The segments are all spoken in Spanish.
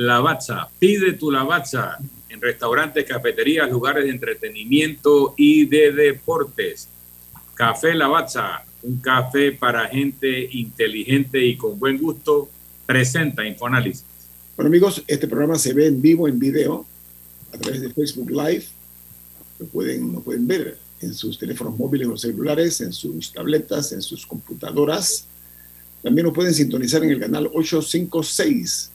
Lavazza. Pide tu Lavazza en restaurantes, cafeterías, lugares de entretenimiento y de deportes. Café Lavazza, un café para gente inteligente y con buen gusto, presenta Infoanálisis. Bueno amigos, este programa se ve en vivo, en video, a través de Facebook Live. Lo pueden, lo pueden ver en sus teléfonos móviles o celulares, en sus tabletas, en sus computadoras. También lo pueden sintonizar en el canal 856,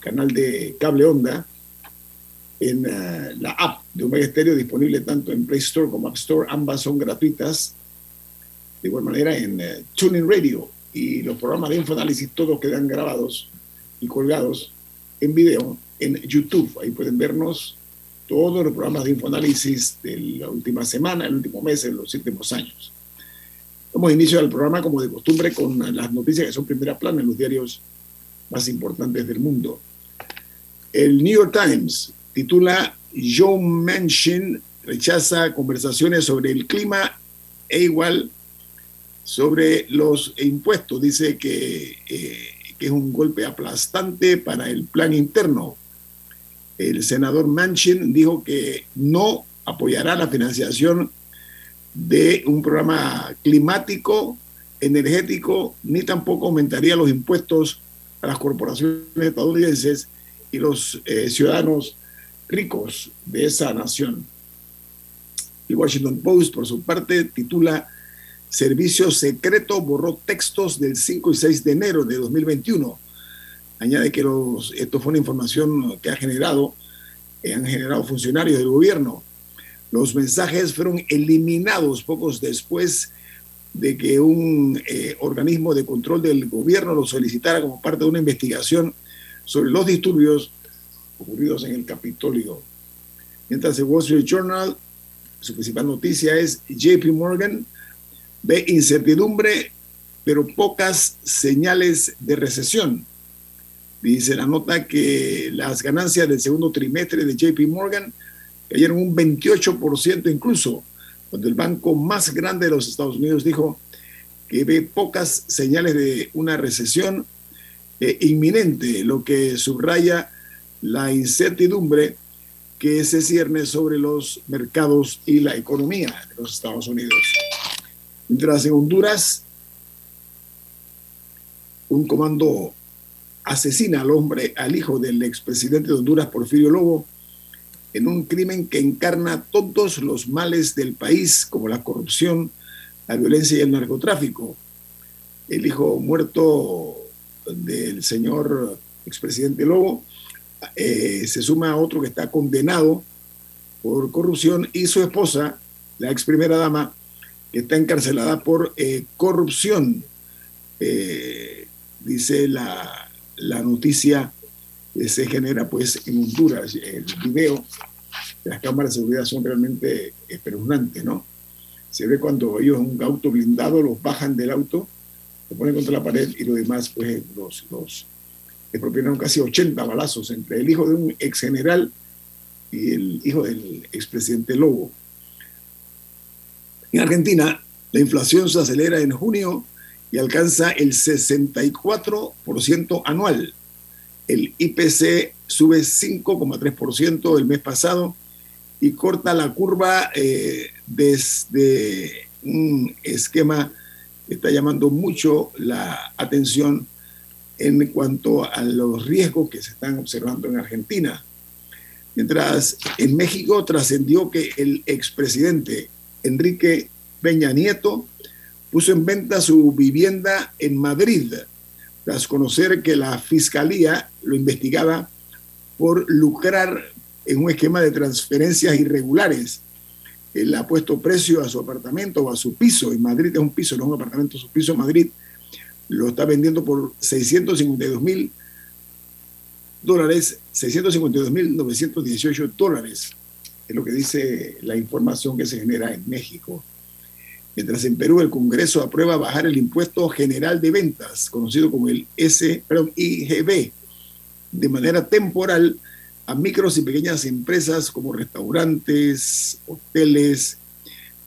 canal de cable onda, en uh, la app de Omega Stereo disponible tanto en Play Store como App Store. Ambas son gratuitas. De igual manera en uh, Tuning Radio y los programas de Infoanálisis todos quedan grabados y colgados en video en YouTube. Ahí pueden vernos todos los programas de Infoanálisis de la última semana, el último mes, en los últimos años. Damos inicio al programa como de costumbre con las noticias que son primera plana en los diarios más importantes del mundo. El New York Times titula Joe Manchin rechaza conversaciones sobre el clima e igual sobre los impuestos. Dice que, eh, que es un golpe aplastante para el plan interno. El senador Manchin dijo que no apoyará la financiación de un programa climático, energético, ni tampoco aumentaría los impuestos a las corporaciones estadounidenses y los eh, ciudadanos ricos de esa nación. El Washington Post, por su parte, titula Servicio Secreto borró textos del 5 y 6 de enero de 2021. Añade que los, esto fue una información que ha generado, eh, han generado funcionarios del gobierno. Los mensajes fueron eliminados pocos después de que un eh, organismo de control del gobierno lo solicitara como parte de una investigación sobre los disturbios ocurridos en el Capitolio. Mientras el Wall Street Journal, su principal noticia es JP Morgan ve incertidumbre, pero pocas señales de recesión. Dice la nota que las ganancias del segundo trimestre de JP Morgan cayeron un 28% incluso, cuando el banco más grande de los Estados Unidos dijo que ve pocas señales de una recesión eh, inminente, lo que subraya la incertidumbre que se cierne sobre los mercados y la economía de los Estados Unidos. Mientras en Honduras, un comando asesina al hombre, al hijo del expresidente de Honduras, Porfirio Lobo, en un crimen que encarna todos los males del país, como la corrupción, la violencia y el narcotráfico. El hijo muerto del señor expresidente Lobo eh, se suma a otro que está condenado por corrupción y su esposa, la ex primera dama, que está encarcelada por eh, corrupción. Eh, dice la, la noticia que se genera pues en Honduras. El video de las cámaras de seguridad son realmente espeluznantes, ¿no? Se ve cuando ellos en un auto blindado los bajan del auto, lo ponen contra la pared y lo demás pues los, los casi 80 balazos entre el hijo de un ex general y el hijo del expresidente Lobo. En Argentina, la inflación se acelera en junio y alcanza el 64% anual. El IPC sube 5,3% el mes pasado y corta la curva eh, desde un esquema que está llamando mucho la atención en cuanto a los riesgos que se están observando en Argentina. Mientras en México trascendió que el expresidente Enrique Peña Nieto puso en venta su vivienda en Madrid, tras conocer que la fiscalía lo investigaba por lucrar en un esquema de transferencias irregulares. Él ha puesto precio a su apartamento o a su piso. En Madrid es un piso, no un apartamento, su piso en Madrid lo está vendiendo por 652 mil dólares, 652 mil 918 dólares, es lo que dice la información que se genera en México. Mientras en Perú el Congreso aprueba bajar el impuesto general de ventas, conocido como el S, perdón, IGB, de manera temporal a micros y pequeñas empresas como restaurantes, hoteles,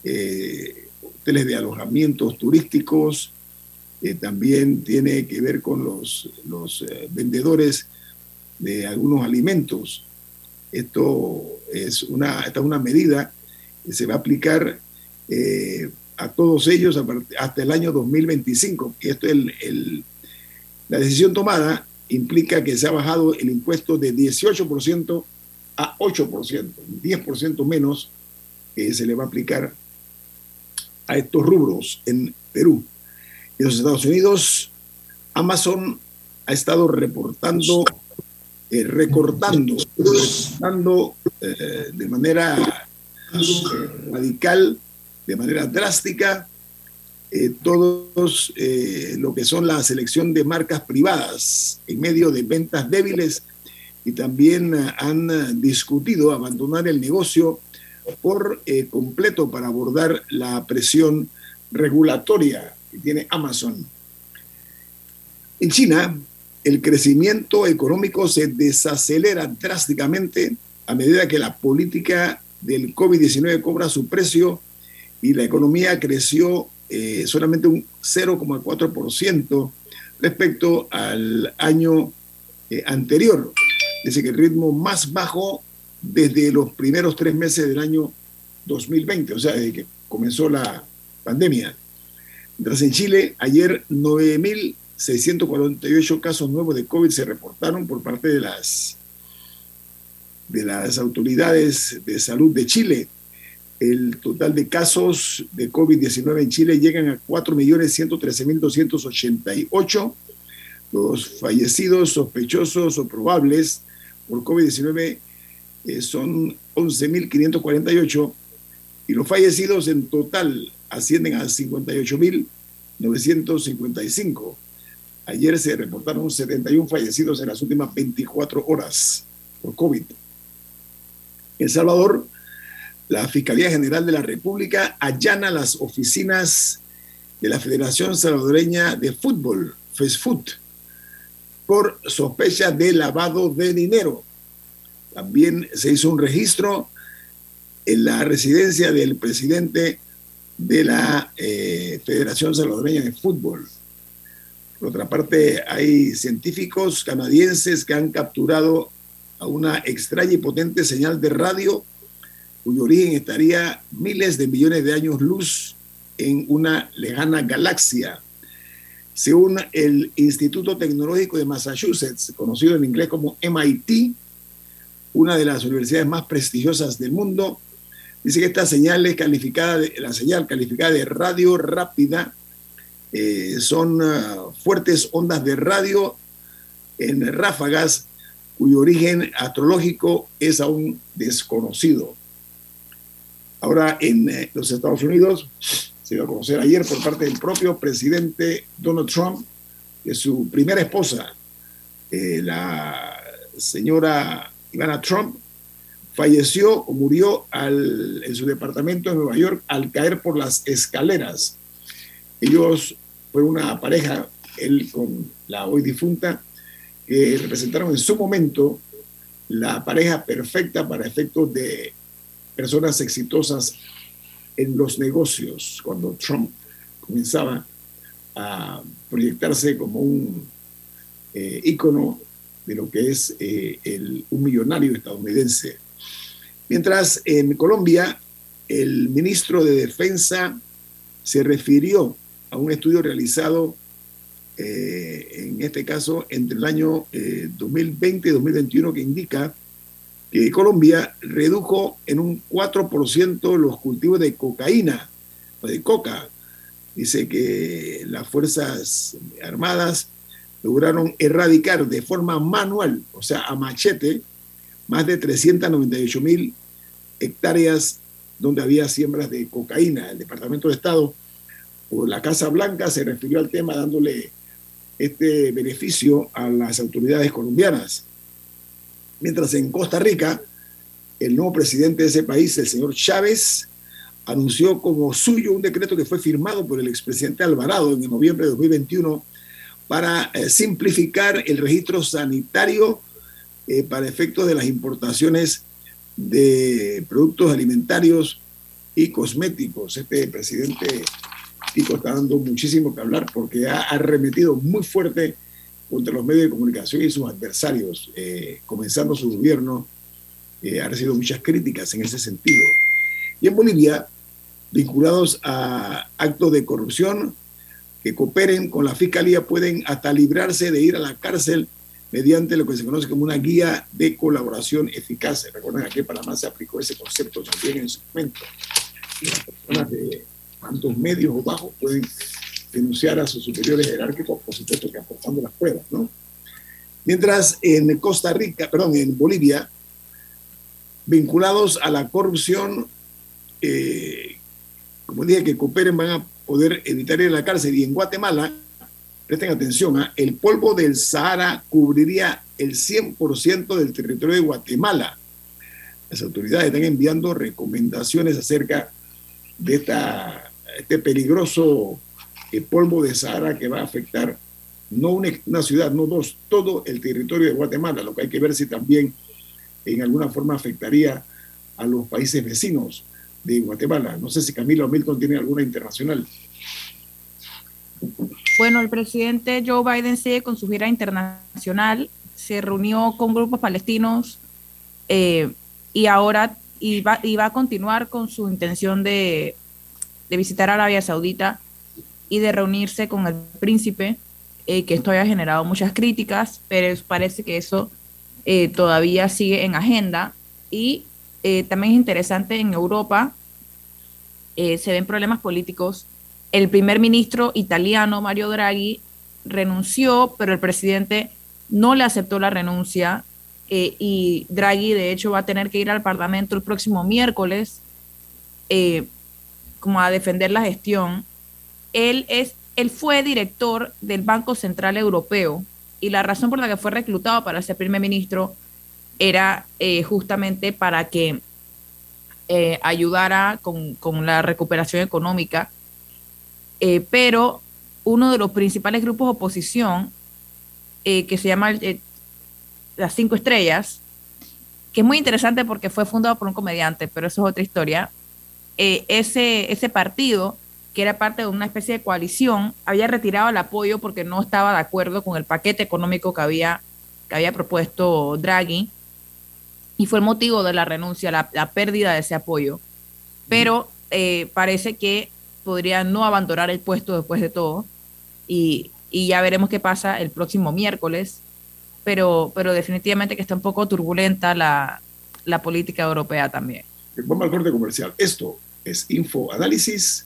eh, hoteles de alojamientos turísticos, también tiene que ver con los, los eh, vendedores de algunos alimentos. Esto es una, esta es una medida que se va a aplicar eh, a todos ellos hasta el año 2025. Y esto es el, la decisión tomada implica que se ha bajado el impuesto de 18% a 8%, 10% menos que se le va a aplicar a estos rubros en Perú. En los Estados Unidos, Amazon ha estado reportando, eh, recortando, recortando eh, de manera eh, radical, de manera drástica, todos lo que son la selección de marcas privadas en medio de ventas débiles y también han discutido abandonar el negocio por completo para abordar la presión regulatoria que tiene Amazon. En China, el crecimiento económico se desacelera drásticamente a medida que la política del COVID-19 cobra su precio y la economía creció eh, solamente un 0,4% respecto al año eh, anterior. Es que el ritmo más bajo desde los primeros tres meses del año 2020, o sea, desde que comenzó la pandemia. Mientras en Chile, ayer 9.648 casos nuevos de COVID se reportaron por parte de las, de las autoridades de salud de Chile. El total de casos de COVID-19 en Chile llegan a 4.113.288. Los fallecidos sospechosos o probables por COVID-19 eh, son 11.548 y los fallecidos en total ascienden a 58.955. Ayer se reportaron 71 fallecidos en las últimas 24 horas por COVID. El Salvador, la Fiscalía General de la República allana las oficinas de la Federación Salvadoreña de Fútbol, FESFUT, por sospecha de lavado de dinero. También se hizo un registro en la residencia del presidente de la eh, Federación Salvadoreña de Fútbol. Por otra parte, hay científicos canadienses que han capturado a una extraña y potente señal de radio cuyo origen estaría miles de millones de años luz en una lejana galaxia. Según el Instituto Tecnológico de Massachusetts, conocido en inglés como MIT, una de las universidades más prestigiosas del mundo, Dice que esta señal es calificada, de, la señal calificada de radio rápida, eh, son ah, fuertes ondas de radio en ráfagas cuyo origen astrológico es aún desconocido. Ahora en eh, los Estados Unidos se dio a conocer ayer por parte del propio presidente Donald Trump que su primera esposa, eh, la señora Ivana Trump, falleció o murió en su departamento en Nueva York al caer por las escaleras. Ellos fue una pareja, él con la hoy difunta, que representaron en su momento la pareja perfecta para efectos de personas exitosas en los negocios, cuando Trump comenzaba a proyectarse como un eh, ícono de lo que es eh, el, un millonario estadounidense. Mientras en Colombia, el ministro de Defensa se refirió a un estudio realizado, eh, en este caso, entre el año 2020 eh, y 2021, que indica que Colombia redujo en un 4% los cultivos de cocaína o de coca. Dice que las Fuerzas Armadas lograron erradicar de forma manual, o sea, a machete, más de 398 mil hectáreas donde había siembras de cocaína. El Departamento de Estado o la Casa Blanca se refirió al tema dándole este beneficio a las autoridades colombianas. Mientras en Costa Rica, el nuevo presidente de ese país, el señor Chávez, anunció como suyo un decreto que fue firmado por el expresidente Alvarado en noviembre de 2021 para eh, simplificar el registro sanitario eh, para efectos de las importaciones de productos alimentarios y cosméticos. Este presidente Tico está dando muchísimo que hablar porque ha arremetido muy fuerte contra los medios de comunicación y sus adversarios, eh, comenzando su gobierno, eh, recibido muchas críticas en ese sentido. Y en Bolivia, vinculados a actos de corrupción que cooperen con la fiscalía, pueden hasta librarse de ir a la cárcel mediante lo que se conoce como una guía de colaboración eficaz. Recuerden, aquí en Panamá se aplicó ese concepto también en su momento. Las personas de cuantos medios o bajos pueden denunciar a sus superiores jerárquicos, por supuesto que aportando las pruebas, ¿no? Mientras en Costa Rica, perdón, en Bolivia, vinculados a la corrupción, eh, como dije, que cooperen van a poder evitar ir a la cárcel. Y en Guatemala, presten atención, ¿ah? el polvo del Sahara cubriría el 100% del territorio de Guatemala. Las autoridades están enviando recomendaciones acerca de esta, este peligroso el polvo de Sahara que va a afectar no una, ciudad, no dos, todo el territorio de Guatemala, lo que hay que ver si también en alguna forma afectaría a los países vecinos de Guatemala. No sé si Camilo Milton tiene alguna internacional. Bueno, el presidente Joe Biden sigue con su gira internacional, se reunió con grupos palestinos eh, y ahora y va a continuar con su intención de, de visitar Arabia Saudita y de reunirse con el príncipe, eh, que esto haya generado muchas críticas, pero parece que eso eh, todavía sigue en agenda. Y eh, también es interesante, en Europa se ven problemas políticos. El primer ministro italiano, Mario Draghi, renunció, pero el presidente no le aceptó la renuncia y Draghi de hecho va a tener que ir al Parlamento el próximo miércoles como a defender la gestión él, es, él fue director del Banco Central Europeo y la razón por la que fue reclutado para ser primer ministro era eh, justamente para que eh, ayudara con, la recuperación económica. Eh, pero uno de los principales grupos de oposición, que se llama Las Cinco Estrellas, que es muy interesante porque fue fundado por un comediante, pero eso es otra historia, ese, ese partido que era parte de una especie de coalición, había retirado el apoyo porque no estaba de acuerdo con el paquete económico que había, que había propuesto Draghi, y fue el motivo de la renuncia, la, pérdida de ese apoyo. Pero eh, parece que podría no abandonar el puesto después de todo, y, ya veremos qué pasa el próximo miércoles, pero, pero definitivamente que está un poco turbulenta la, la política europea también. Vamos al corte comercial. Esto es Info Análisis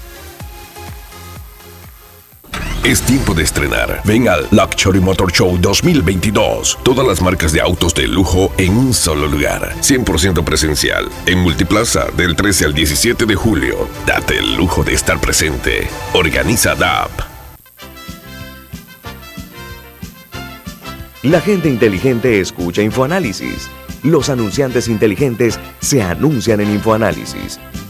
Es tiempo de estrenar. Ven al Luxury Motor Show 2022. Todas las marcas de autos de lujo en un solo lugar. 100% presencial. En Multiplaza del 13 al 17 de julio. Date el lujo de estar presente. Organiza DAP. La gente inteligente escucha InfoAnálisis. Los anunciantes inteligentes se anuncian en InfoAnálisis.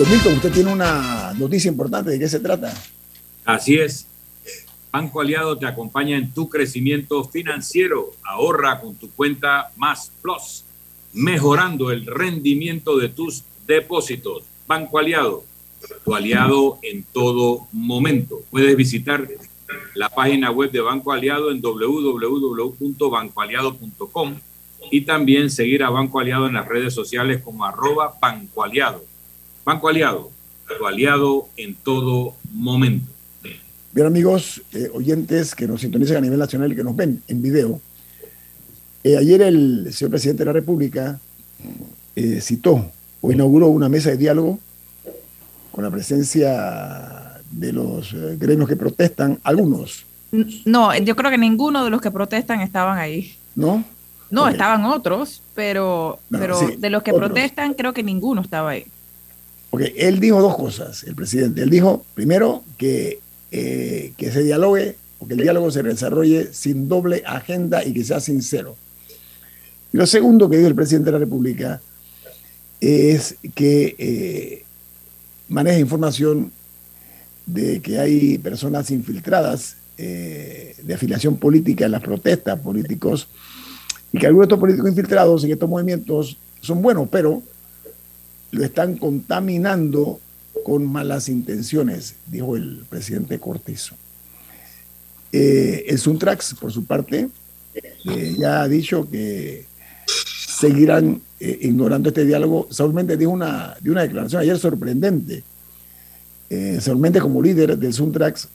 Don Milton, usted tiene una noticia importante. ¿De qué se trata? Así es. Banco Aliado te acompaña en tu crecimiento financiero. Ahorra con tu cuenta Más Plus, mejorando el rendimiento de tus depósitos. Banco Aliado, tu aliado en todo momento. Puedes visitar la página web de Banco Aliado en www.bancoaliado.com y también seguir a Banco Aliado en las redes sociales como arroba Banco Aliado. Banco Aliado, tu aliado en todo momento. Bien amigos, eh, oyentes que nos sintonizan a nivel nacional y que nos ven en video, eh, ayer el señor presidente de la República eh, citó o inauguró una mesa de diálogo con la presencia de los gremios que protestan, algunos. No, yo creo que ninguno de los que protestan estaban ahí. ¿No? No, estaban otros, pero, pero de los que protestan creo que ninguno estaba ahí. Ok, él dijo dos cosas, el presidente. Él dijo, primero, que eh, que se dialogue o que el diálogo se desarrolle sin doble agenda y que sea sincero. Y lo segundo que dijo el presidente de la República es que eh, maneja información de que hay personas infiltradas eh, de afiliación política en las protestas políticos y que algunos de estos políticos infiltrados en estos movimientos son buenos, pero lo están contaminando con malas intenciones, dijo el presidente Cortizo. Eh, el Suntrax, por su parte, eh, ya ha dicho que seguirán eh, ignorando este diálogo. Saúl Méndez dijo una, de una declaración ayer sorprendente. Saúl Méndez, como líder del Suntrax,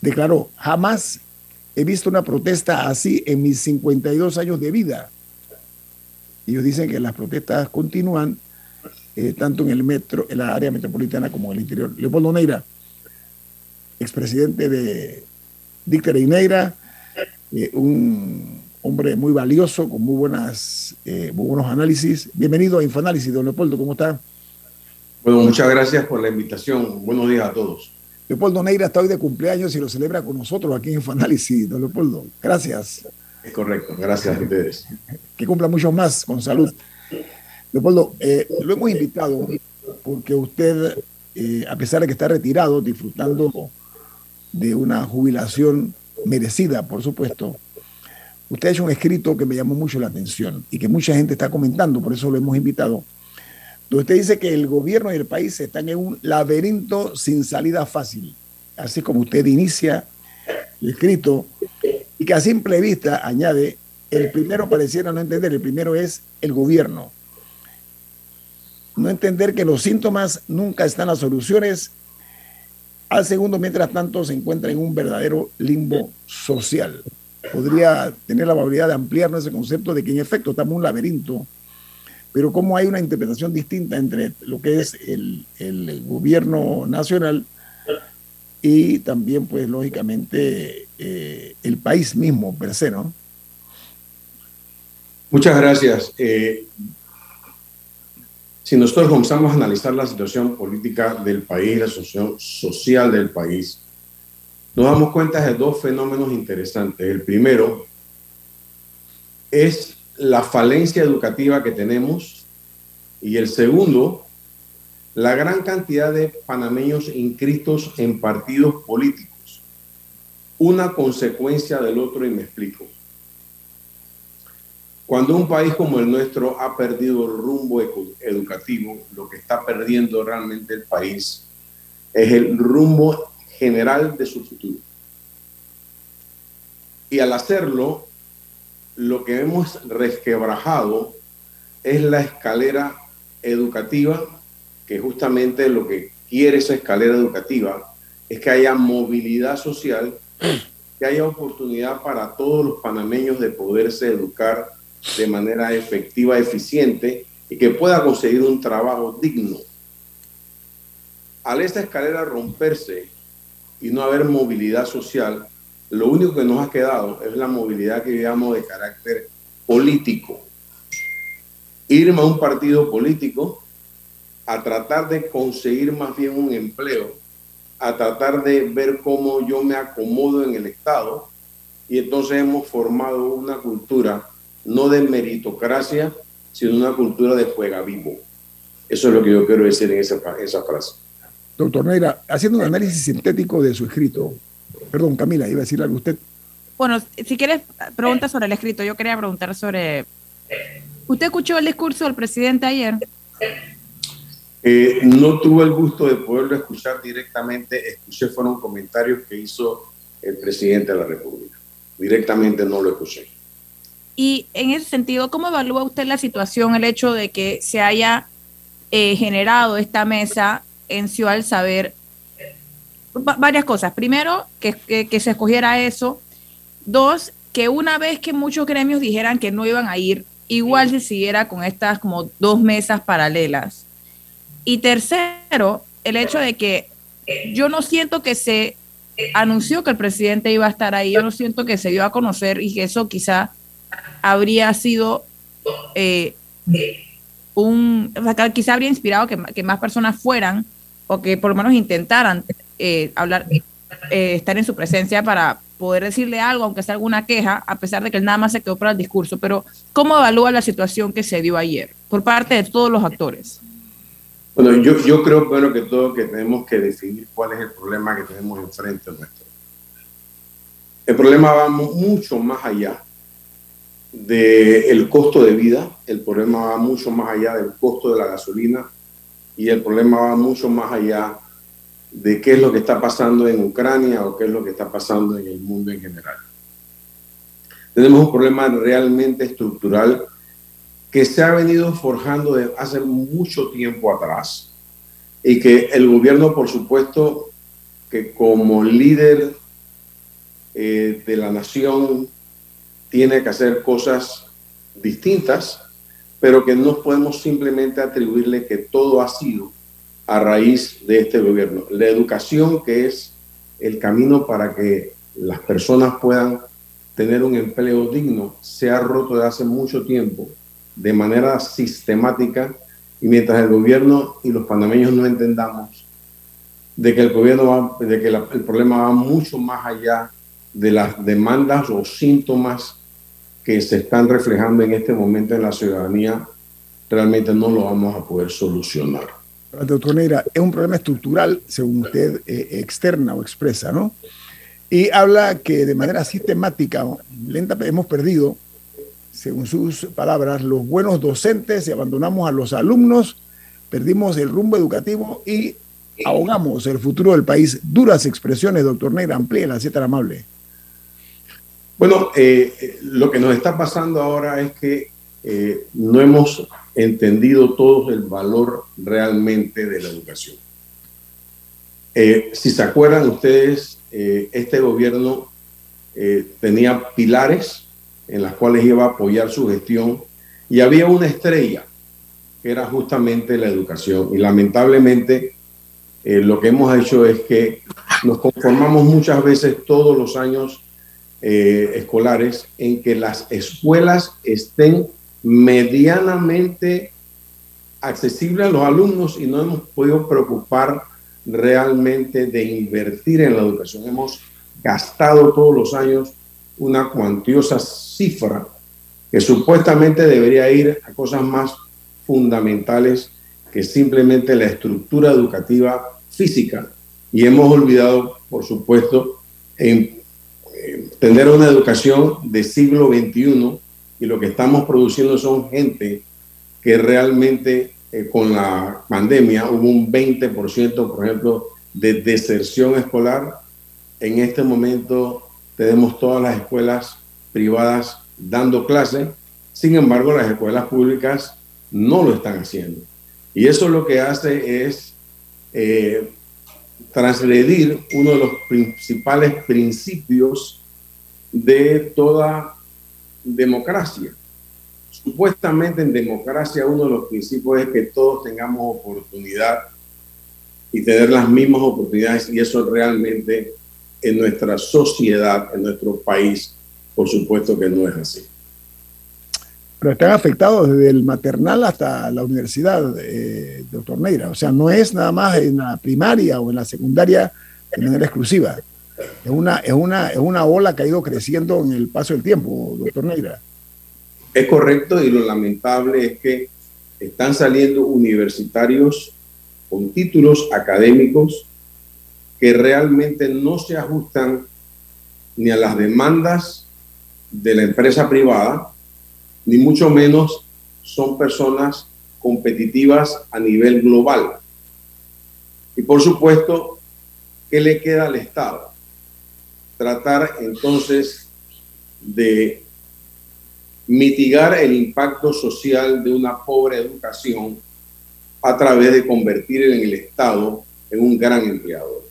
declaró, jamás he visto una protesta así en mis 52 años de vida. Ellos dicen que las protestas continúan eh, tanto en el metro, en la área metropolitana como en el interior. Leopoldo Neira, expresidente de Dicter y Neira, eh, un hombre muy valioso, con muy, buenas, eh, muy buenos análisis. Bienvenido a Infoanálisis, don Leopoldo, ¿cómo está? Bueno, muchas gracias por la invitación. Buenos días a todos. Leopoldo Neira está hoy de cumpleaños y lo celebra con nosotros aquí en Infoanálisis, don Leopoldo. Gracias. Es correcto, gracias a ustedes. Que cumpla muchos más con salud. Leopoldo, eh, lo hemos invitado porque usted, eh, a pesar de que está retirado, disfrutando de una jubilación merecida, por supuesto, usted ha hecho un escrito que me llamó mucho la atención y que mucha gente está comentando, por eso lo hemos invitado, donde usted dice que el gobierno y el país están en un laberinto sin salida fácil, así como usted inicia el escrito, y que a simple vista añade, el primero pareciera no entender, el primero es el gobierno no entender que los síntomas nunca están las soluciones. Al segundo, mientras tanto, se encuentra en un verdadero limbo social. Podría tener la probabilidad de ampliar ese concepto de que en efecto estamos en un laberinto, pero como hay una interpretación distinta entre lo que es el, gobierno nacional y también, pues, lógicamente, eh, el país mismo per se, ¿no? Muchas gracias. Eh, si nosotros comenzamos a analizar la situación política del país, la situación social del país, nos damos cuenta de dos fenómenos interesantes. El primero es la falencia educativa que tenemos y el segundo, la gran cantidad de panameños inscritos en partidos políticos. Una consecuencia del otro y me explico. Cuando un país como el nuestro ha perdido el rumbo educativo, lo que está perdiendo realmente el país es el rumbo general de su futuro. Y al hacerlo, lo que hemos resquebrajado es la escalera educativa, que justamente lo que quiere esa escalera educativa es que haya movilidad social, que haya oportunidad para todos los panameños de poderse educar de manera efectiva, eficiente y que pueda conseguir un trabajo digno. al esta escalera romperse y no haber movilidad social, lo único que nos ha quedado es la movilidad que digamos de carácter político. Irme a un partido político a tratar de conseguir más bien un empleo, a tratar de ver cómo yo me acomodo en el Estado. Y entonces hemos formado una cultura no de meritocracia, sino una cultura de juega vivo. Eso es lo que yo quiero decir en esa, esa frase. Doctor Neira, haciendo un análisis sintético de su escrito, perdón, Camila, iba a decir algo usted. Bueno, si quieres preguntas sobre el escrito, yo quería preguntar sobre... ¿Usted escuchó el discurso del presidente ayer? Eh, no tuve el gusto de poderlo escuchar directamente, escuché fueron comentarios que hizo el presidente de la República. Directamente no lo escuché. Y en ese sentido, ¿cómo evalúa usted la situación, el hecho de que se haya eh, generado esta mesa en Ciudad del Saber? varias cosas. Primero, que, que, se escogiera eso. Dos, que una vez que muchos gremios dijeran que no iban a ir, igual se siguiera con estas como dos mesas paralelas. Y tercero, el hecho de que yo no siento que se anunció que el presidente iba a estar ahí, yo no siento que se dio a conocer y que eso quizá habría sido eh, un, quizá habría inspirado que, que, más personas fueran o que por lo menos intentaran eh, hablar, eh, estar en su presencia para poder decirle algo, aunque sea alguna queja, a pesar de que él nada más se quedó para el discurso. Pero, ¿cómo evalúa la situación que se dio ayer por parte de todos los actores? Bueno, yo, yo creo primero que todo que tenemos que definir cuál es el problema que tenemos enfrente nuestro. El problema va mucho más allá del costo de vida, el problema va mucho más allá del costo de la gasolina y el problema va mucho más allá de qué es lo que está pasando en Ucrania o qué es lo que está pasando en el mundo en general. Tenemos un problema realmente estructural que se ha venido forjando de hace mucho tiempo atrás y que el gobierno, por supuesto, que como líder eh, de la nación tiene que hacer cosas distintas, pero que no podemos simplemente atribuirle que todo ha sido a raíz de este gobierno. La educación, que es el camino para que las personas puedan tener un empleo digno, se ha roto de hace mucho tiempo de manera sistemática y mientras el gobierno y los panameños no entendamos de que el gobierno de que el problema va mucho más allá de las demandas o síntomas que se están reflejando en este momento en la ciudadanía, realmente no lo vamos a poder solucionar. Doctor Neira, es un problema estructural, según usted eh, externa o expresa, ¿no? Y habla que de manera sistemática, lenta, hemos perdido, según sus palabras, los buenos docentes y abandonamos a los alumnos, perdimos el rumbo educativo y ahogamos el futuro del país. Duras expresiones, doctor Neira, la si tan amable. Bueno, eh, lo que nos está pasando ahora es que eh, no hemos entendido todos el valor realmente de la educación. Eh, si se acuerdan ustedes, este gobierno tenía pilares en las cuales iba a apoyar su gestión y había una estrella que era justamente la educación. Y lamentablemente lo que hemos hecho es que nos conformamos muchas veces todos los años eh, escolares en que las escuelas estén medianamente accesibles a los alumnos y no hemos podido preocupar realmente de invertir en la educación. Hemos gastado todos los años una cuantiosa cifra que supuestamente debería ir a cosas más fundamentales que simplemente la estructura educativa física. Y hemos olvidado, por supuesto, en tener una educación de siglo XXI y lo que estamos produciendo son gente que realmente eh, con la pandemia hubo un 20%, por ejemplo, de deserción escolar. En este momento tenemos todas las escuelas privadas dando clases, sin embargo las escuelas públicas no lo están haciendo. Y eso lo que hace es eh, transgredir uno de los principales principios de toda democracia. Supuestamente en democracia uno de los principios es que todos tengamos oportunidad y tener las mismas oportunidades y eso realmente en nuestra sociedad, en nuestro país, por supuesto que no es así. Pero están afectados desde el maternal hasta la universidad, eh, doctor Neira. O sea, no es nada más en la primaria o en la secundaria de manera exclusiva. Es una, es, una, es una ola que ha ido creciendo en el paso del tiempo, doctor Neira. Es correcto y lo lamentable es que están saliendo universitarios con títulos académicos que realmente no se ajustan ni a las demandas de la empresa privada, ni mucho menos son personas competitivas a nivel global. Y por supuesto, ¿qué le queda al Estado? Tratar entonces de mitigar el impacto social de una pobre educación a través de convertir en el Estado en un gran empleador.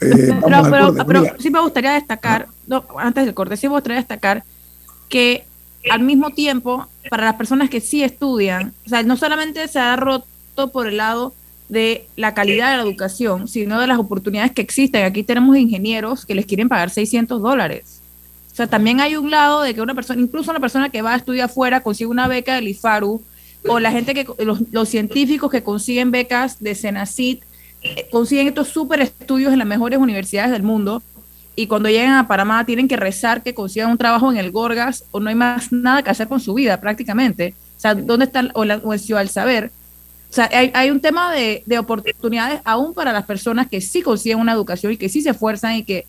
Eh, pero, sí me gustaría destacar, antes del corte, sí me gustaría destacar que al mismo tiempo, para las personas que sí estudian, o sea, no solamente se ha roto por el lado de la calidad de la educación, sino de las oportunidades que existen. Aquí tenemos ingenieros que les quieren pagar 600 dólares. O sea, también hay un lado de que una persona, incluso una persona que va a estudiar afuera, consigue una beca del IFARU, o la gente que, los, científicos que consiguen becas de Senacit, eh, consiguen estos super estudios en las mejores universidades del mundo, y cuando llegan a Panamá tienen que rezar que consigan un trabajo en el Gorgas o no hay más nada que hacer con su vida prácticamente. O sea, ¿dónde está o, la, o el Ciudad Saber? O sea, hay, hay un tema de, de, oportunidades aún para las personas que sí consiguen una educación y que sí se esfuerzan y que,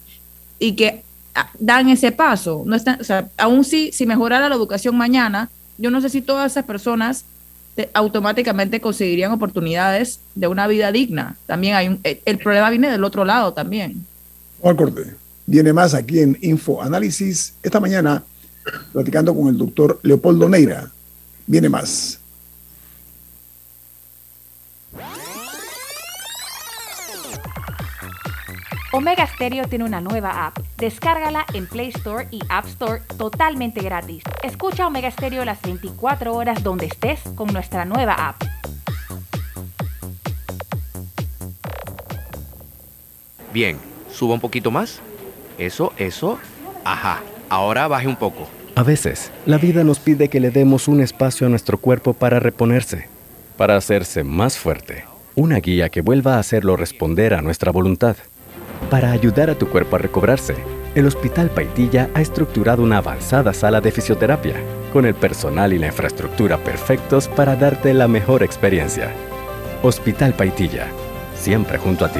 y que ah, dan ese paso. No están, o sea, aún si, si mejorara la educación mañana, yo no sé si todas esas personas automáticamente conseguirían oportunidades de una vida digna. También hay un, el, problema viene del otro lado también. Corte, viene más aquí en Info Análisis esta mañana platicando con el doctor Leopoldo Neira. Viene más. Omega Stereo tiene una nueva app. Descárgala en Play Store y App Store totalmente gratis. Escucha Omega Stereo las 24 horas donde estés con nuestra nueva app. Bien, suba un poquito más. Eso, eso. Ajá, ahora baje un poco. A veces, la vida nos pide que le demos un espacio a nuestro cuerpo para reponerse, para hacerse más fuerte. Una guía que vuelva a hacerlo responder a nuestra voluntad. Para ayudar a tu cuerpo a recobrarse, el Hospital Paitilla ha estructurado una avanzada sala de fisioterapia, con el personal y la infraestructura perfectos para darte la mejor experiencia. Hospital Paitilla, siempre junto a ti.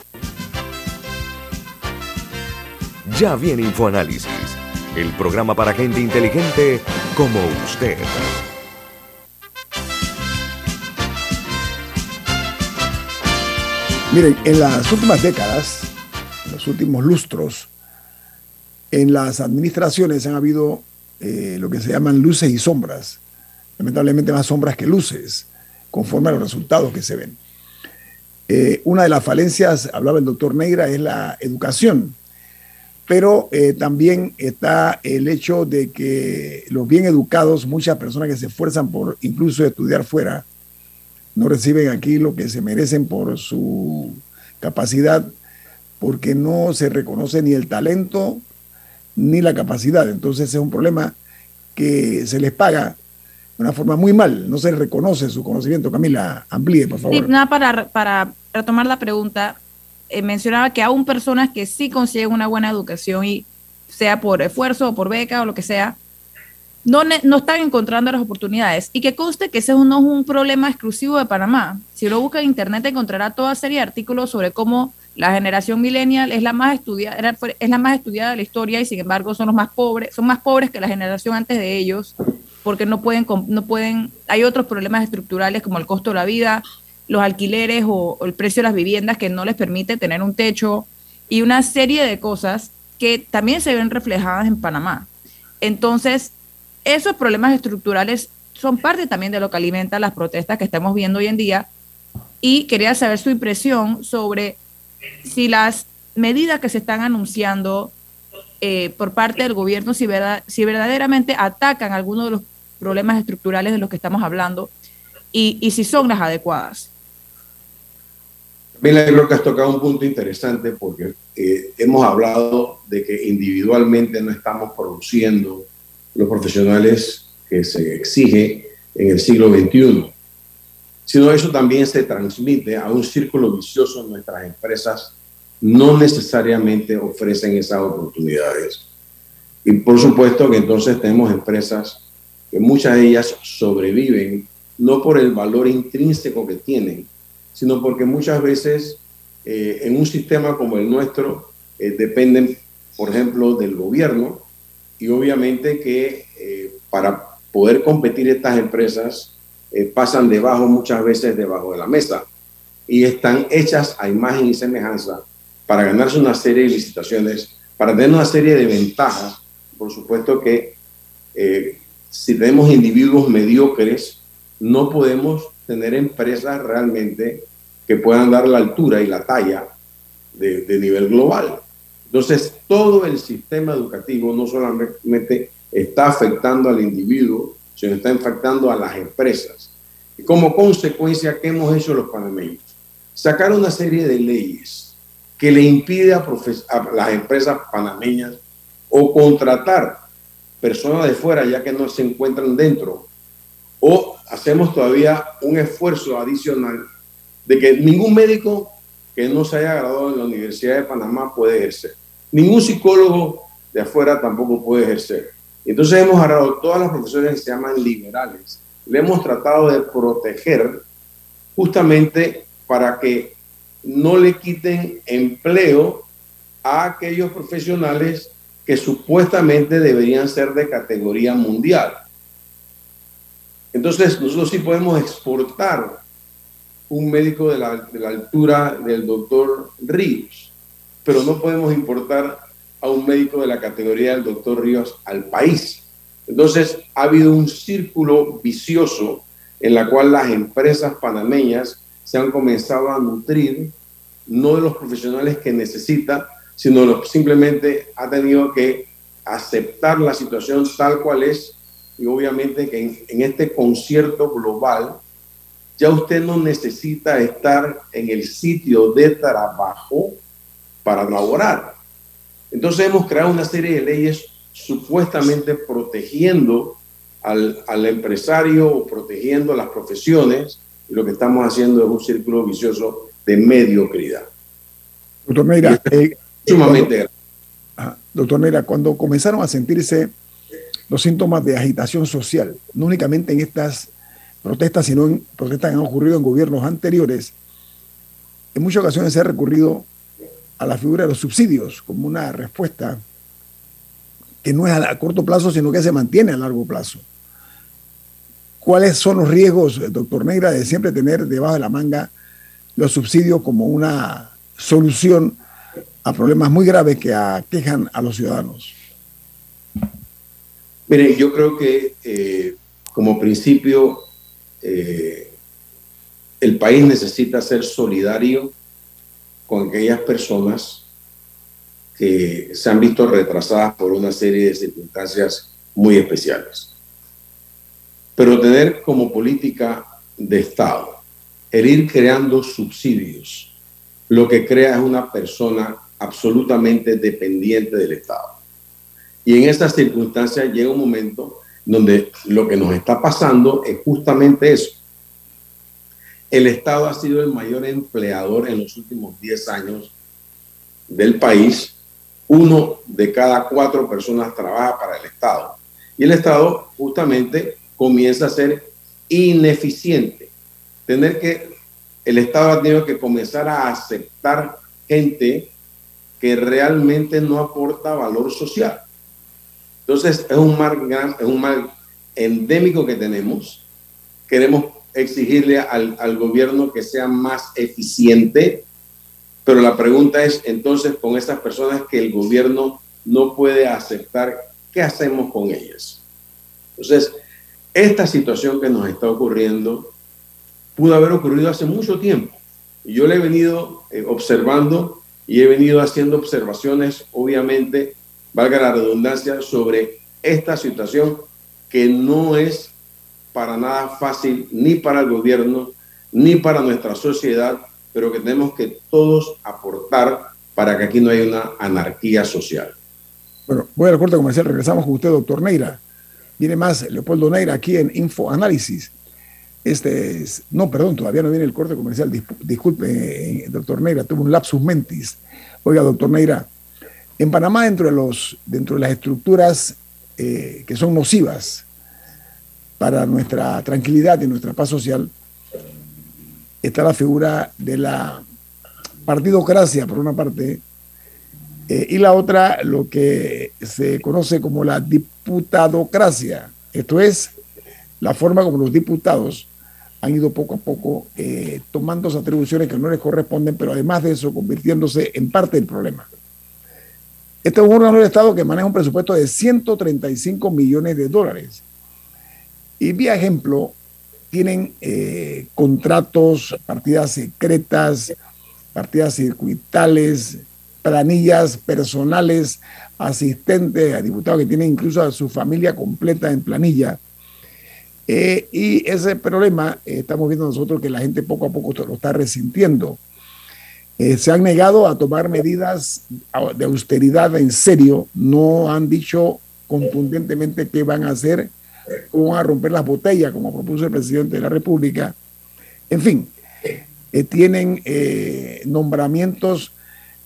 Ya viene InfoAnálisis, el programa para gente inteligente como usted. Miren, en las últimas décadas, en los últimos lustros, en las administraciones han habido eh, lo que se llaman luces y sombras. Lamentablemente más sombras que luces, conforme a los resultados que se ven. Eh, una de las falencias, hablaba el doctor Negra, es la educación pero eh, también está el hecho de que los bien educados, muchas personas que se esfuerzan por incluso estudiar fuera, no reciben aquí lo que se merecen por su capacidad, porque no se reconoce ni el talento ni la capacidad. Entonces es un problema que se les paga de una forma muy mal, no se reconoce su conocimiento. Camila, amplíe, por favor. Sí, nada, para, para retomar la pregunta, eh, mencionaba que aún personas que sí consiguen una buena educación y sea por esfuerzo o por beca o lo que sea, no, no están encontrando las oportunidades. Y que conste que ese no es un problema exclusivo de Panamá. Si lo busca en internet encontrará toda serie de artículos sobre cómo la generación millennial es la más estudiada, es la más estudiada de la historia y sin embargo son los más pobres, son más pobres que la generación antes de ellos, porque no pueden, no pueden, hay otros problemas estructurales como el costo de la vida, los alquileres o, el precio de las viviendas que no les permite tener un techo y una serie de cosas que también se ven reflejadas en Panamá. Entonces, esos problemas estructurales son parte también de lo que alimenta las protestas que estamos viendo hoy en día y quería saber su impresión sobre si las medidas que se están anunciando eh, por parte del gobierno, si, verdad, si verdaderamente atacan algunos de los problemas estructurales de los que estamos hablando y, y si son las adecuadas. Mira, creo que has tocado un punto interesante porque eh, hemos hablado de que individualmente no estamos produciendo los profesionales que se exige en el siglo XXI, sino eso también se transmite a un círculo vicioso nuestras empresas, no necesariamente ofrecen esas oportunidades. Y por supuesto que entonces tenemos empresas que muchas de ellas sobreviven no por el valor intrínseco que tienen, sino porque muchas veces eh, en un sistema como el nuestro eh, dependen, por ejemplo, del gobierno y obviamente que eh, para poder competir estas empresas pasan debajo muchas veces debajo de la mesa y están hechas a imagen y semejanza para ganarse una serie de licitaciones, para tener una serie de ventajas. Por supuesto que si tenemos individuos mediocres, no podemos tener empresas realmente que puedan dar la altura y la talla de, nivel global. Entonces, todo el sistema educativo no solamente está afectando al individuo, sino está afectando a las empresas. Y como consecuencia, ¿qué hemos hecho los panameños? Sacar una serie de leyes que le impide a, a las empresas panameñas o contratar personas de fuera ya que no se encuentran dentro o hacemos todavía un esfuerzo adicional de que ningún médico que no se haya graduado en la Universidad de Panamá puede ejercer. Ningún psicólogo de afuera tampoco puede ejercer. Entonces hemos agarrado todas las profesiones que se llaman liberales. Le hemos tratado de proteger justamente para que no le quiten empleo a aquellos profesionales que supuestamente deberían ser de categoría mundial. Entonces, nosotros sí podemos exportar un médico de la, de la altura del doctor Ríos, pero no podemos importar a un médico de la categoría del doctor Ríos al país. Entonces, ha habido un círculo vicioso en la cual las empresas panameñas se han comenzado a nutrir no de los profesionales que necesita, sino simplemente ha tenido que aceptar la situación tal cual es y obviamente que en, este concierto global ya usted no necesita estar en el sitio de trabajo para laborar. Entonces hemos creado una serie de leyes supuestamente protegiendo al, al, empresario o protegiendo las profesiones y lo que estamos haciendo es un círculo vicioso de mediocridad. Doctor Neira, eh, sumamente doctor Neira, cuando comenzaron a sentirse los síntomas de agitación social, no únicamente en estas protestas, sino en protestas que han ocurrido en gobiernos anteriores, en muchas ocasiones se ha recurrido a la figura de los subsidios como una respuesta que no es a corto plazo, sino que se mantiene a largo plazo. ¿Cuáles son los riesgos, doctor Negra, de siempre tener debajo de la manga los subsidios como una solución a problemas muy graves que aquejan a los ciudadanos? Mire, yo creo que eh, como principio eh, el país necesita ser solidario con aquellas personas que se han visto retrasadas por una serie de circunstancias muy especiales. Pero tener como política de Estado el ir creando subsidios, lo que crea es una persona absolutamente dependiente del Estado. Y en estas circunstancias llega un momento donde lo que nos está pasando es justamente eso. El Estado ha sido el mayor empleador en los últimos 10 años del país. Uno de cada cuatro personas trabaja para el Estado. Y el Estado justamente comienza a ser ineficiente. Tener que, el Estado ha tenido que comenzar a aceptar gente que realmente no aporta valor social. Entonces, es un mal, es un mal endémico que tenemos. Queremos exigirle al, al gobierno que sea más eficiente, pero la pregunta es entonces con esas personas que el gobierno no puede aceptar, ¿qué hacemos con ellas? Entonces, esta situación que nos está ocurriendo pudo haber ocurrido hace mucho tiempo. Yo le he venido eh, observando y he venido haciendo observaciones, obviamente, valga la redundancia, sobre esta situación que no es para nada fácil ni para el gobierno ni para nuestra sociedad, pero que tenemos que todos aportar para que aquí no haya una anarquía social. Bueno, voy a la corte comercial, regresamos con usted, doctor Neira. Viene más Leopoldo Neira aquí en Info Análisis. Este es, no, perdón, todavía no viene el corte comercial. Disculpe, eh, doctor Neira, tuve un lapsus mentis. Oiga, doctor Neira, en Panamá, dentro de, los, dentro de las estructuras eh, que son nocivas para nuestra tranquilidad y nuestra paz social, está la figura de la partidocracia, por una parte, eh, y la otra, lo que se conoce como la diputadocracia. Esto es la forma como los diputados han ido poco a poco eh, tomando esas atribuciones que no les corresponden, pero además de eso convirtiéndose en parte del problema. Este es un órgano del Estado que maneja un presupuesto de 135 millones de dólares. Y vía ejemplo, tienen eh, contratos, partidas secretas, partidas circuitales, planillas personales, asistentes a diputados que tienen incluso a su familia completa en planilla eh, y ese problema eh, estamos viendo nosotros que la gente poco a poco lo está resintiendo. Eh, se han negado a tomar medidas de austeridad en serio, no han dicho contundentemente qué van a hacer, cómo van a romper las botellas, como propuso el presidente de la República. En fin, tienen nombramientos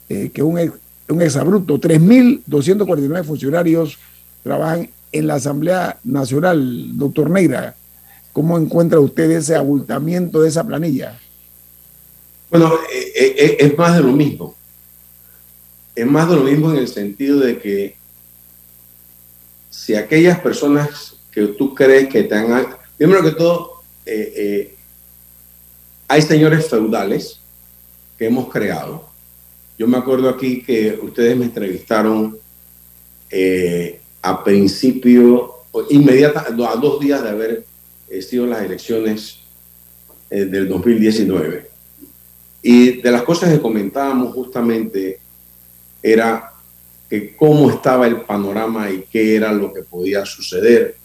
que un, un exabrupto, 3.249 funcionarios trabajan en la Asamblea Nacional, doctor Neira. ¿Cómo encuentra usted ese abultamiento de esa planilla? Bueno, eh, eh, eh, es más de lo mismo. Es más de lo mismo en el sentido de que si aquellas personas que tú crees que te han... Primero que todo, hay señores feudales que hemos creado. Yo me acuerdo aquí que ustedes me entrevistaron a principio, inmediata, a dos días de haber sido las elecciones del 2019. Y de las cosas que comentábamos justamente era que cómo estaba el panorama y qué era lo que podía suceder.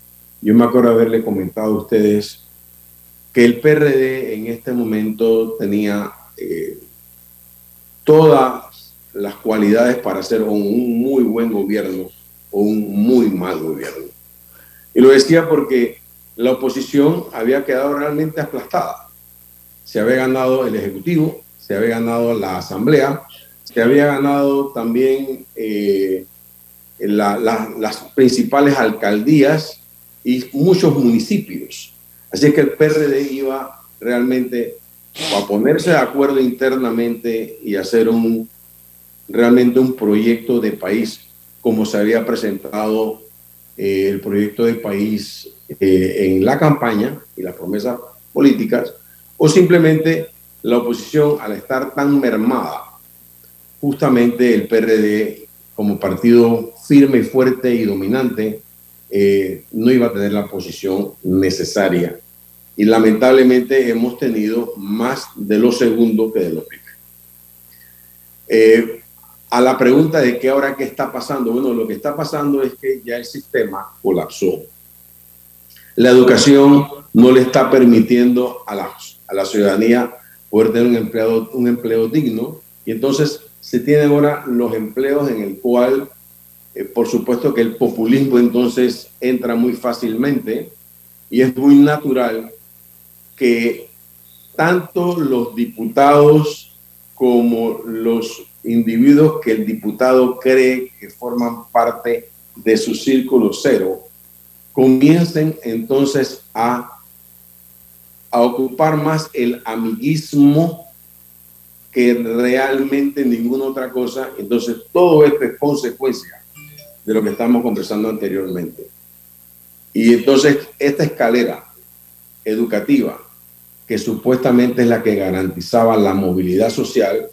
Yo me acuerdo haberle comentado a ustedes que el PRD en este momento tenía eh, todas las cualidades para ser un muy buen gobierno o un muy mal gobierno. Y lo decía porque la oposición había quedado realmente aplastada. Se había ganado el Ejecutivo, se había ganado la Asamblea, se había ganado también eh, las principales alcaldías y muchos municipios. Así que el PRD iba realmente a ponerse de acuerdo internamente y hacer un realmente un proyecto de país como se había presentado eh, el proyecto de país eh, en la campaña y las promesas políticas, o simplemente la oposición al estar tan mermada, justamente el PRD como partido firme fuerte y dominante, eh, no iba a tener la posición necesaria. Y lamentablemente hemos tenido más de lo segundo que de lo primero. a la pregunta de qué ahora qué está pasando, bueno, lo que está pasando es que ya el sistema colapsó. La educación no le está permitiendo a la, a la ciudadanía poder tener un, empleado, un empleo digno. Y entonces se tienen ahora los empleos en el cual, eh, por supuesto que el populismo entonces entra muy fácilmente y es muy natural que tanto los diputados como los individuos que el diputado cree que forman parte de su círculo cero, comiencen entonces a, a ocupar más el amiguismo que realmente ninguna otra cosa. Entonces, todo esto es consecuencia de lo que estamos conversando anteriormente. Y entonces, esta escalera educativa, que supuestamente es la que garantizaba la movilidad social,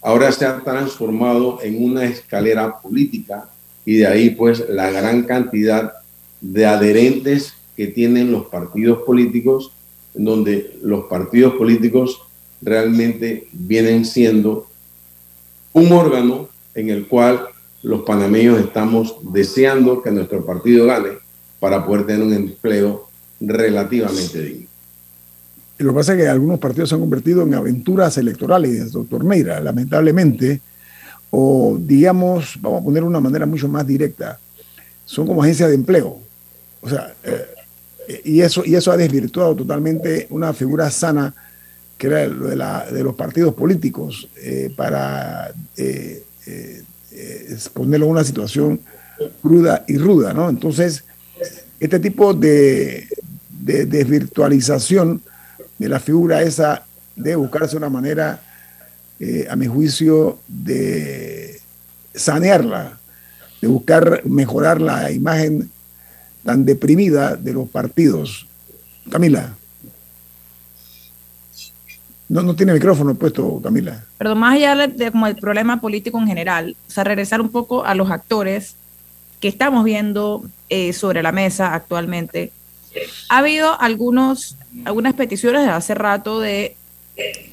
ahora se ha transformado en una escalera política y de ahí pues la gran cantidad de adherentes que tienen los partidos políticos, donde los partidos políticos realmente vienen siendo un órgano en el cual los panameños estamos deseando que nuestro partido gane para poder tener un empleo relativamente digno. Y lo que pasa es que algunos partidos se han convertido en aventuras electorales, doctor Meira, lamentablemente, o digamos, vamos a poner una manera mucho más directa, son como agencias de empleo. O sea, eh, y, eso, y eso ha desvirtuado totalmente una figura sana que era lo de, la, de los partidos políticos eh, para eh, ponerlo en una situación cruda y ruda, ¿no? Entonces, este tipo de, de desvirtualización de la figura esa de buscarse una manera, eh, a mi juicio, de sanearla, de buscar mejorar la imagen tan deprimida de los partidos. Camila. No, no tiene micrófono puesto, Camila. Pero más allá de, como el problema político en general, o sea, regresar un poco a los actores que estamos viendo eh, sobre la mesa actualmente. Ha habido algunos algunas peticiones de hace rato de,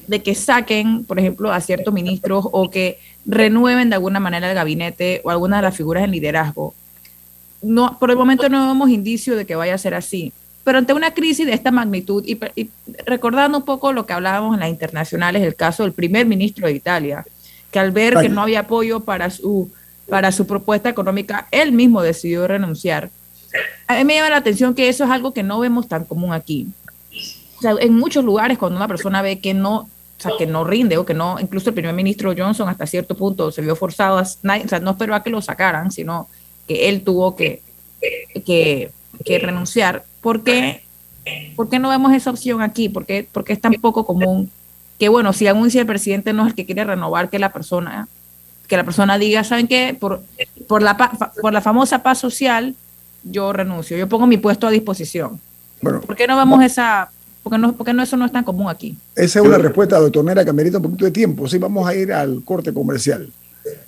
de que saquen, por ejemplo, a ciertos ministros o que renueven de alguna manera el gabinete o alguna de las figuras en liderazgo. No, por el momento no vemos indicio de que vaya a ser así. Pero ante una crisis de esta magnitud y, recordando un poco lo que hablábamos en las internacionales, el caso del primer ministro de Italia, que al ver que no había apoyo para su, para su propuesta económica, él mismo decidió renunciar. A mí me llama la atención que eso es algo que no vemos tan común aquí. O sea, en muchos lugares cuando una persona ve que no, o sea, que no rinde o que no, incluso el primer ministro Johnson hasta cierto punto se vio forzado, a, o sea, no esperó a que lo sacaran, sino que él tuvo que, que, que renunciar. ¿Por qué, ¿Por qué no vemos esa opción aquí? ¿Por qué, porque es tan poco común que, bueno, si aún si el presidente no es el que quiere renovar, que la persona, que la persona diga, ¿saben qué? Por, por, la, por la famosa paz social, yo renuncio, yo pongo mi puesto a disposición. Bueno, ¿Por qué no vemos esa porque, no, porque no, eso no es tan común aquí. Esa es una respuesta, doctor Nera, que merita un poquito de tiempo. Sí, vamos a ir al corte comercial.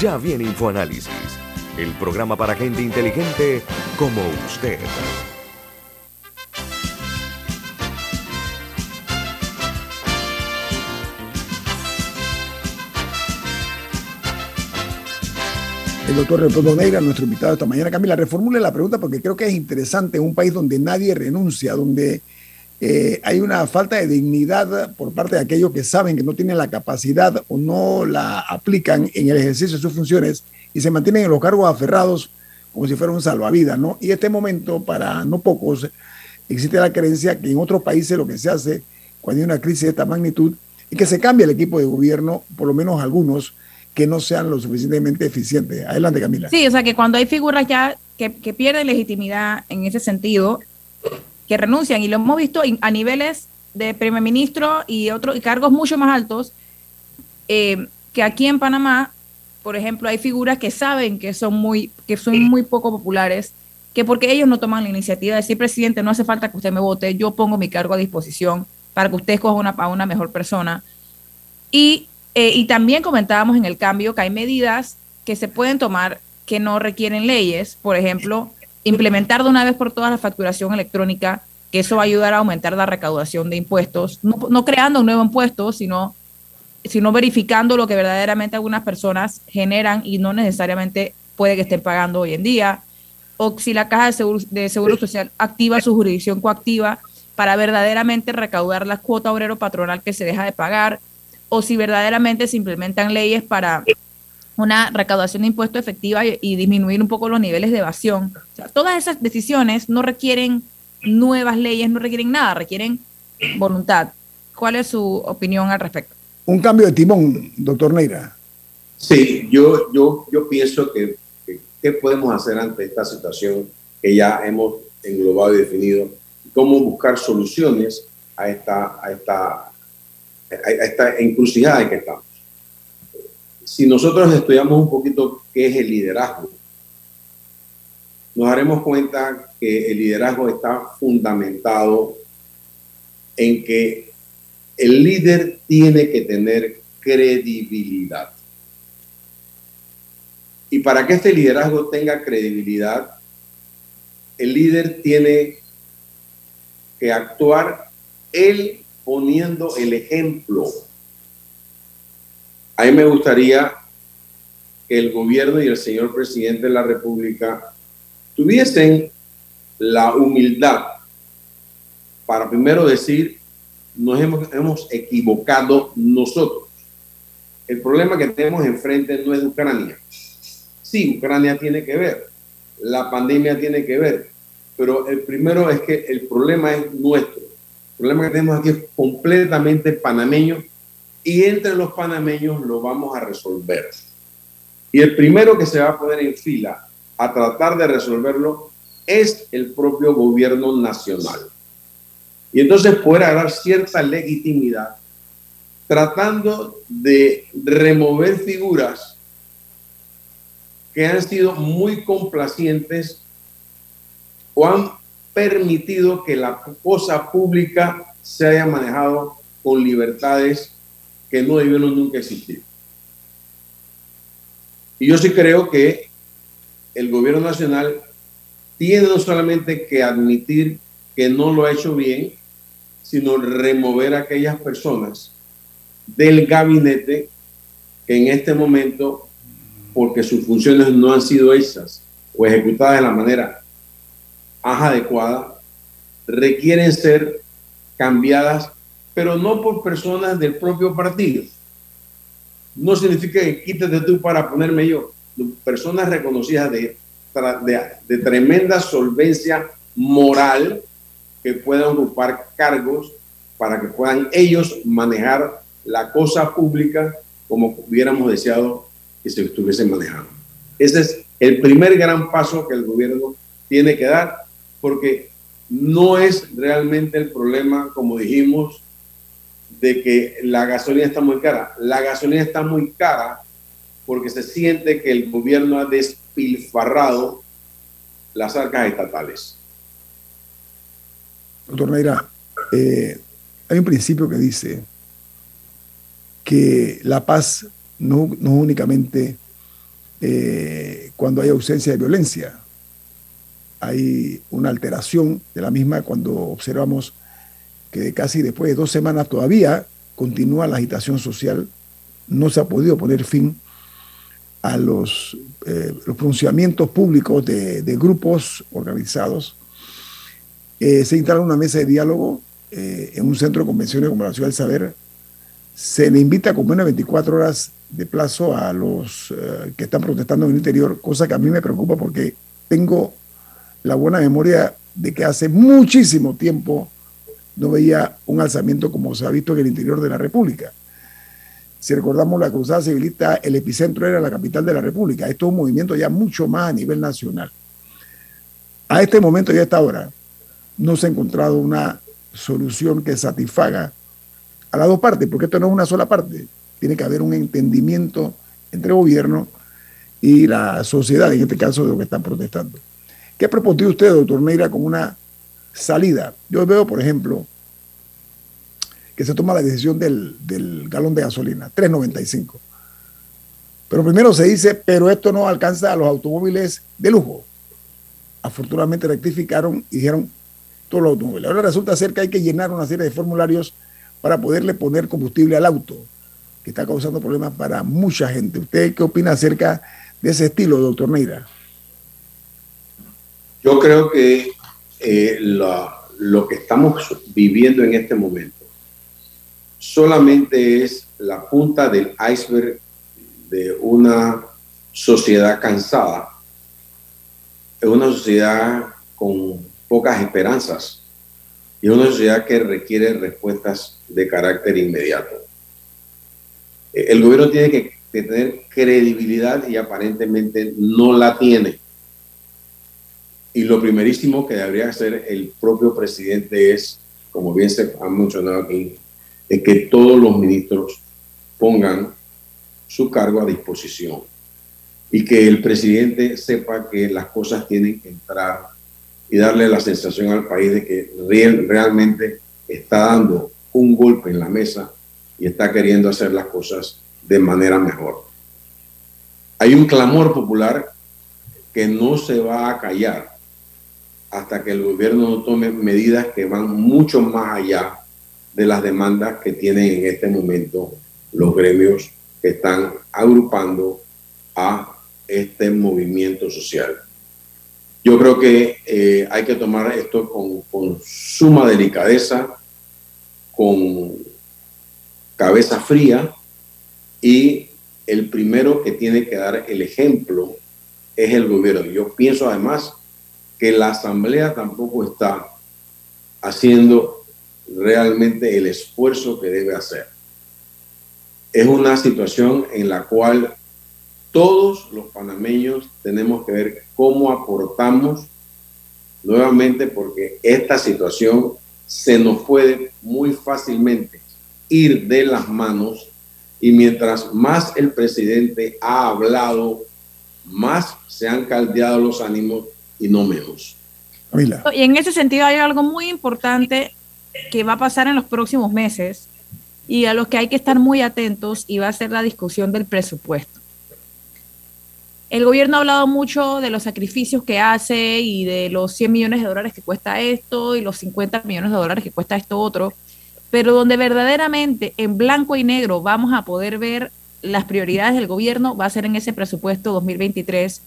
Ya viene InfoAnálisis, el programa para gente inteligente como usted. El doctor Leopoldo Negra, nuestro invitado esta mañana. Camila, reformule la pregunta porque creo que es interesante en un país donde nadie renuncia, donde eh, hay una falta de dignidad por parte de aquellos que saben que no tienen la capacidad o no la aplican en el ejercicio de sus funciones y se mantienen en los cargos aferrados como si fuera un salvavidas, ¿no? Y este momento, para no pocos, existe la creencia que en otros países lo que se hace cuando hay una crisis de esta magnitud y que se cambia el equipo de gobierno, por lo menos algunos, que no sean lo suficientemente eficientes. Adelante, Camila. Sí, o sea que cuando hay figuras ya que, que pierden legitimidad en ese sentido, que renuncian, y lo hemos visto a niveles de primer ministro y otros cargos mucho más altos, eh, que aquí en Panamá, por ejemplo, hay figuras que saben que son muy, que son muy poco populares, que porque ellos no toman la iniciativa de decir, presidente, no hace falta que usted me vote, yo pongo mi cargo a disposición para que usted escoja una, a una mejor persona. Y eh, y también comentábamos en el cambio que hay medidas que se pueden tomar que no requieren leyes, por ejemplo, implementar de una vez por todas la facturación electrónica, que eso va a ayudar a aumentar la recaudación de impuestos, no, creando un nuevo impuesto, sino, sino verificando lo que verdaderamente algunas personas generan y no necesariamente puede que estén pagando hoy en día, o si la Caja de Seguro, de Seguro Social activa su jurisdicción coactiva para verdaderamente recaudar la cuota obrero patronal que se deja de pagar, o si verdaderamente se implementan leyes para una recaudación de impuestos efectiva y, disminuir un poco los niveles de evasión. todas esas decisiones no requieren nuevas leyes, no requieren nada, requieren voluntad. ¿Cuál es su opinión al respecto? Un cambio de timón, doctor Neira. Sí, yo, yo, yo pienso que, qué podemos hacer ante esta situación que ya hemos englobado y definido, cómo buscar soluciones a esta, a esta a esta encrucijada en que estamos. Si nosotros estudiamos un poquito qué es el liderazgo, nos daremos cuenta que el liderazgo está fundamentado en que el líder tiene que tener credibilidad. Y para que este liderazgo tenga credibilidad, el líder tiene que actuar él poniendo el ejemplo. A mí me gustaría que el gobierno y el señor presidente de la República tuviesen la humildad para primero decir, nos hemos, hemos equivocado nosotros. El problema que tenemos enfrente no es Ucrania. Sí, Ucrania tiene que ver, la pandemia tiene que ver, pero el primero es que el problema es nuestro. El problema que tenemos aquí es completamente panameño y entre los panameños lo vamos a resolver. Y el primero que se va a poner en fila a tratar de resolverlo es el propio gobierno nacional. Y entonces poder dar cierta legitimidad tratando de remover figuras que han sido muy complacientes o han permitido que la cosa pública se haya manejado con libertades que no debieron nunca existir. Y yo sí creo que el gobierno nacional tiene no solamente que admitir que no lo ha hecho bien, sino remover a aquellas personas del gabinete que en este momento, porque sus funciones no han sido hechas o ejecutadas de la manera más adecuada, requieren ser cambiadas, pero no por personas del propio partido. No significa que quítate tú para ponerme yo. Personas reconocidas de, de, tremenda solvencia moral que puedan ocupar cargos para que puedan ellos manejar la cosa pública como hubiéramos deseado que se estuviese manejando. Ese es el primer gran paso que el gobierno tiene que dar, porque no es realmente el problema, como dijimos, de que la gasolina está muy cara. La gasolina está muy cara porque se siente que el gobierno ha despilfarrado las arcas estatales. Doctor Neira, eh, hay un principio que dice que la paz no, no únicamente eh, cuando hay ausencia de violencia, hay una alteración de la misma cuando observamos que casi después de dos semanas todavía continúa la agitación social, no se ha podido poner fin a los, eh, los pronunciamientos públicos de, grupos organizados. Eh, se instala una mesa de diálogo eh, en un centro de convenciones como la Ciudad del Saber. Se le invita menos de 24 horas de plazo a los que están protestando en el interior, cosa que a mí me preocupa porque tengo la buena memoria de que hace muchísimo tiempo no veía un alzamiento como se ha visto en el interior de la República. Si recordamos la cruzada civilista, el epicentro era la capital de la República. Esto es un movimiento ya mucho más a nivel nacional. A este momento y a esta hora no se ha encontrado una solución que satisfaga a las dos partes, porque esto no es una sola parte. Tiene que haber un entendimiento entre gobierno y la sociedad, en este caso de lo que están protestando. ¿Qué propondría usted, doctor Neira, como una salida? Yo veo, por ejemplo, que se toma la decisión del, galón de gasolina, 3.95. Pero primero se dice, pero esto no alcanza a los automóviles de lujo. Afortunadamente rectificaron y dijeron todos los automóviles. Ahora resulta ser que hay que llenar una serie de formularios para poderle poner combustible al auto, que está causando problemas para mucha gente. ¿Usted qué opina acerca de ese estilo, doctor Neira? Yo creo que eh, lo que estamos viviendo en este momento solamente es la punta del iceberg de una sociedad cansada, es una sociedad con pocas esperanzas y una sociedad que requiere respuestas de carácter inmediato. Eh, el gobierno tiene que tener credibilidad y aparentemente no la tiene. Y lo primerísimo que debería hacer el propio presidente es, como bien se ha mencionado aquí, es que todos los ministros pongan su cargo a disposición y que el presidente sepa que las cosas tienen que entrar y darle la sensación al país de que realmente está dando un golpe en la mesa y está queriendo hacer las cosas de manera mejor. Hay un clamor popular que no se va a callar hasta que el gobierno no tome medidas que van mucho más allá de las demandas que tienen en este momento los gremios que están agrupando a este movimiento social. Yo creo que eh, hay que tomar esto con, con suma delicadeza, con cabeza fría y el primero que tiene que dar el ejemplo es el gobierno. Yo pienso además que la Asamblea tampoco está haciendo realmente el esfuerzo que debe hacer. Es una situación en la cual todos los panameños tenemos que ver cómo aportamos nuevamente porque esta situación se nos puede muy fácilmente ir de las manos y mientras más el presidente ha hablado, más se han caldeado los ánimos y no menos. Y en ese sentido hay algo muy importante que va a pasar en los próximos meses y a los que hay que estar muy atentos y va a ser la discusión del presupuesto. El gobierno ha hablado mucho de los sacrificios que hace y de los 100 millones de dólares que cuesta esto y los 50 millones de dólares que cuesta esto otro, pero donde verdaderamente en blanco y negro vamos a poder ver las prioridades del gobierno va a ser en ese presupuesto 2023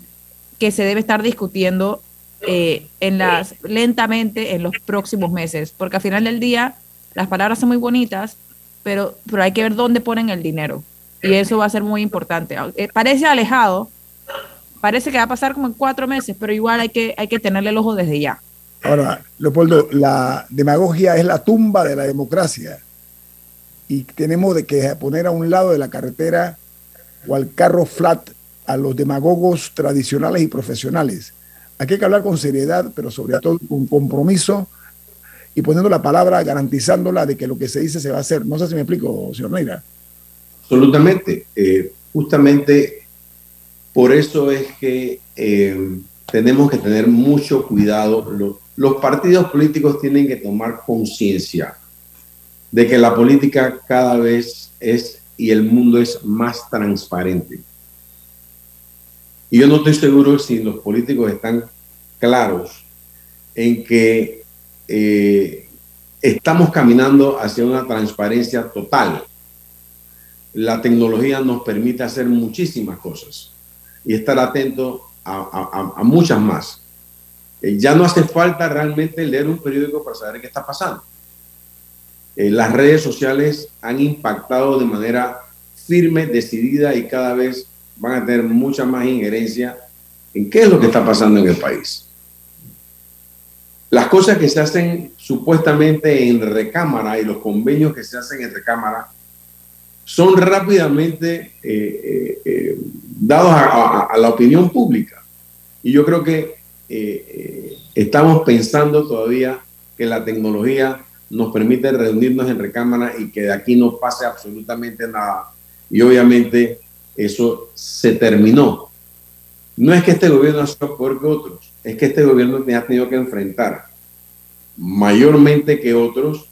que se debe estar discutiendo eh, en las, lentamente en los próximos meses, porque al final del día las palabras son muy bonitas, pero, pero hay que ver dónde ponen el dinero. Y eso va a ser muy importante. Eh, parece alejado, parece que va a pasar como en cuatro meses, pero igual hay que, hay que tenerle el ojo desde ya. Ahora, Leopoldo, la demagogia es la tumba de la democracia y tenemos de que poner a un lado de la carretera o al carro flat a los demagogos tradicionales y profesionales. Aquí hay que hablar con seriedad, pero sobre todo con compromiso y poniendo la palabra, garantizándola de que lo que se dice se va a hacer. No sé si me explico, señor Neira. Absolutamente. Eh, justamente por eso es que eh, tenemos que tener mucho cuidado. Los, los partidos políticos tienen que tomar conciencia de que la política cada vez es y el mundo es más transparente. Y yo no estoy seguro si los políticos están claros en que eh, estamos caminando hacia una transparencia total. La tecnología nos permite hacer muchísimas cosas y estar atento a, muchas más. Eh, ya no hace falta realmente leer un periódico para saber qué está pasando eh, las redes sociales han impactado de manera firme, decidida y cada vez van a tener mucha más injerencia en qué es lo que está pasando en el país. Las cosas que se hacen supuestamente en recámara y los convenios que se hacen en recámara son rápidamente eh, eh, dados a, la opinión pública. Y yo creo que estamos pensando todavía que la tecnología nos permite reunirnos en recámara y que de aquí no pase absolutamente nada. Y obviamente eso se terminó. No es que este gobierno sea peor que otros, es que este gobierno ha tenido que enfrentar mayormente que otros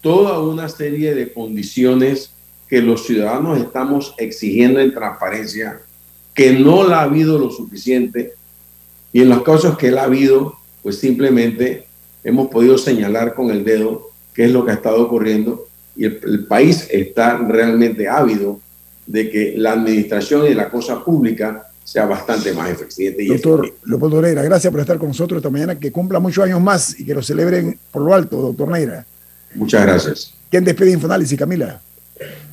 toda una serie de condiciones que los ciudadanos estamos exigiendo en transparencia, que no la ha habido lo suficiente y en los casos que la ha habido, pues simplemente hemos podido señalar con el dedo qué es lo que ha estado ocurriendo y el, país está realmente ávido de que la administración y la cosa pública sea bastante más eficiente. doctor Leopoldo Neira, gracias por estar con nosotros esta mañana, que cumpla muchos años más y que lo celebren por lo alto, doctor Neira. Muchas gracias. ¿Quién despide Infoanálisis, Camila?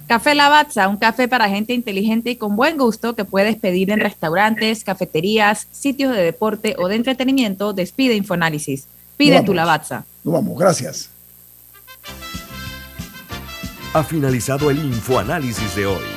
Café Lavazza, un café para gente inteligente y con buen gusto que puedes pedir en restaurantes, cafeterías, sitios de deporte o de entretenimiento. Despide Infoanálisis. Pide tu Lavazza. Nos vamos, gracias. Ha finalizado el infoanálisis de hoy.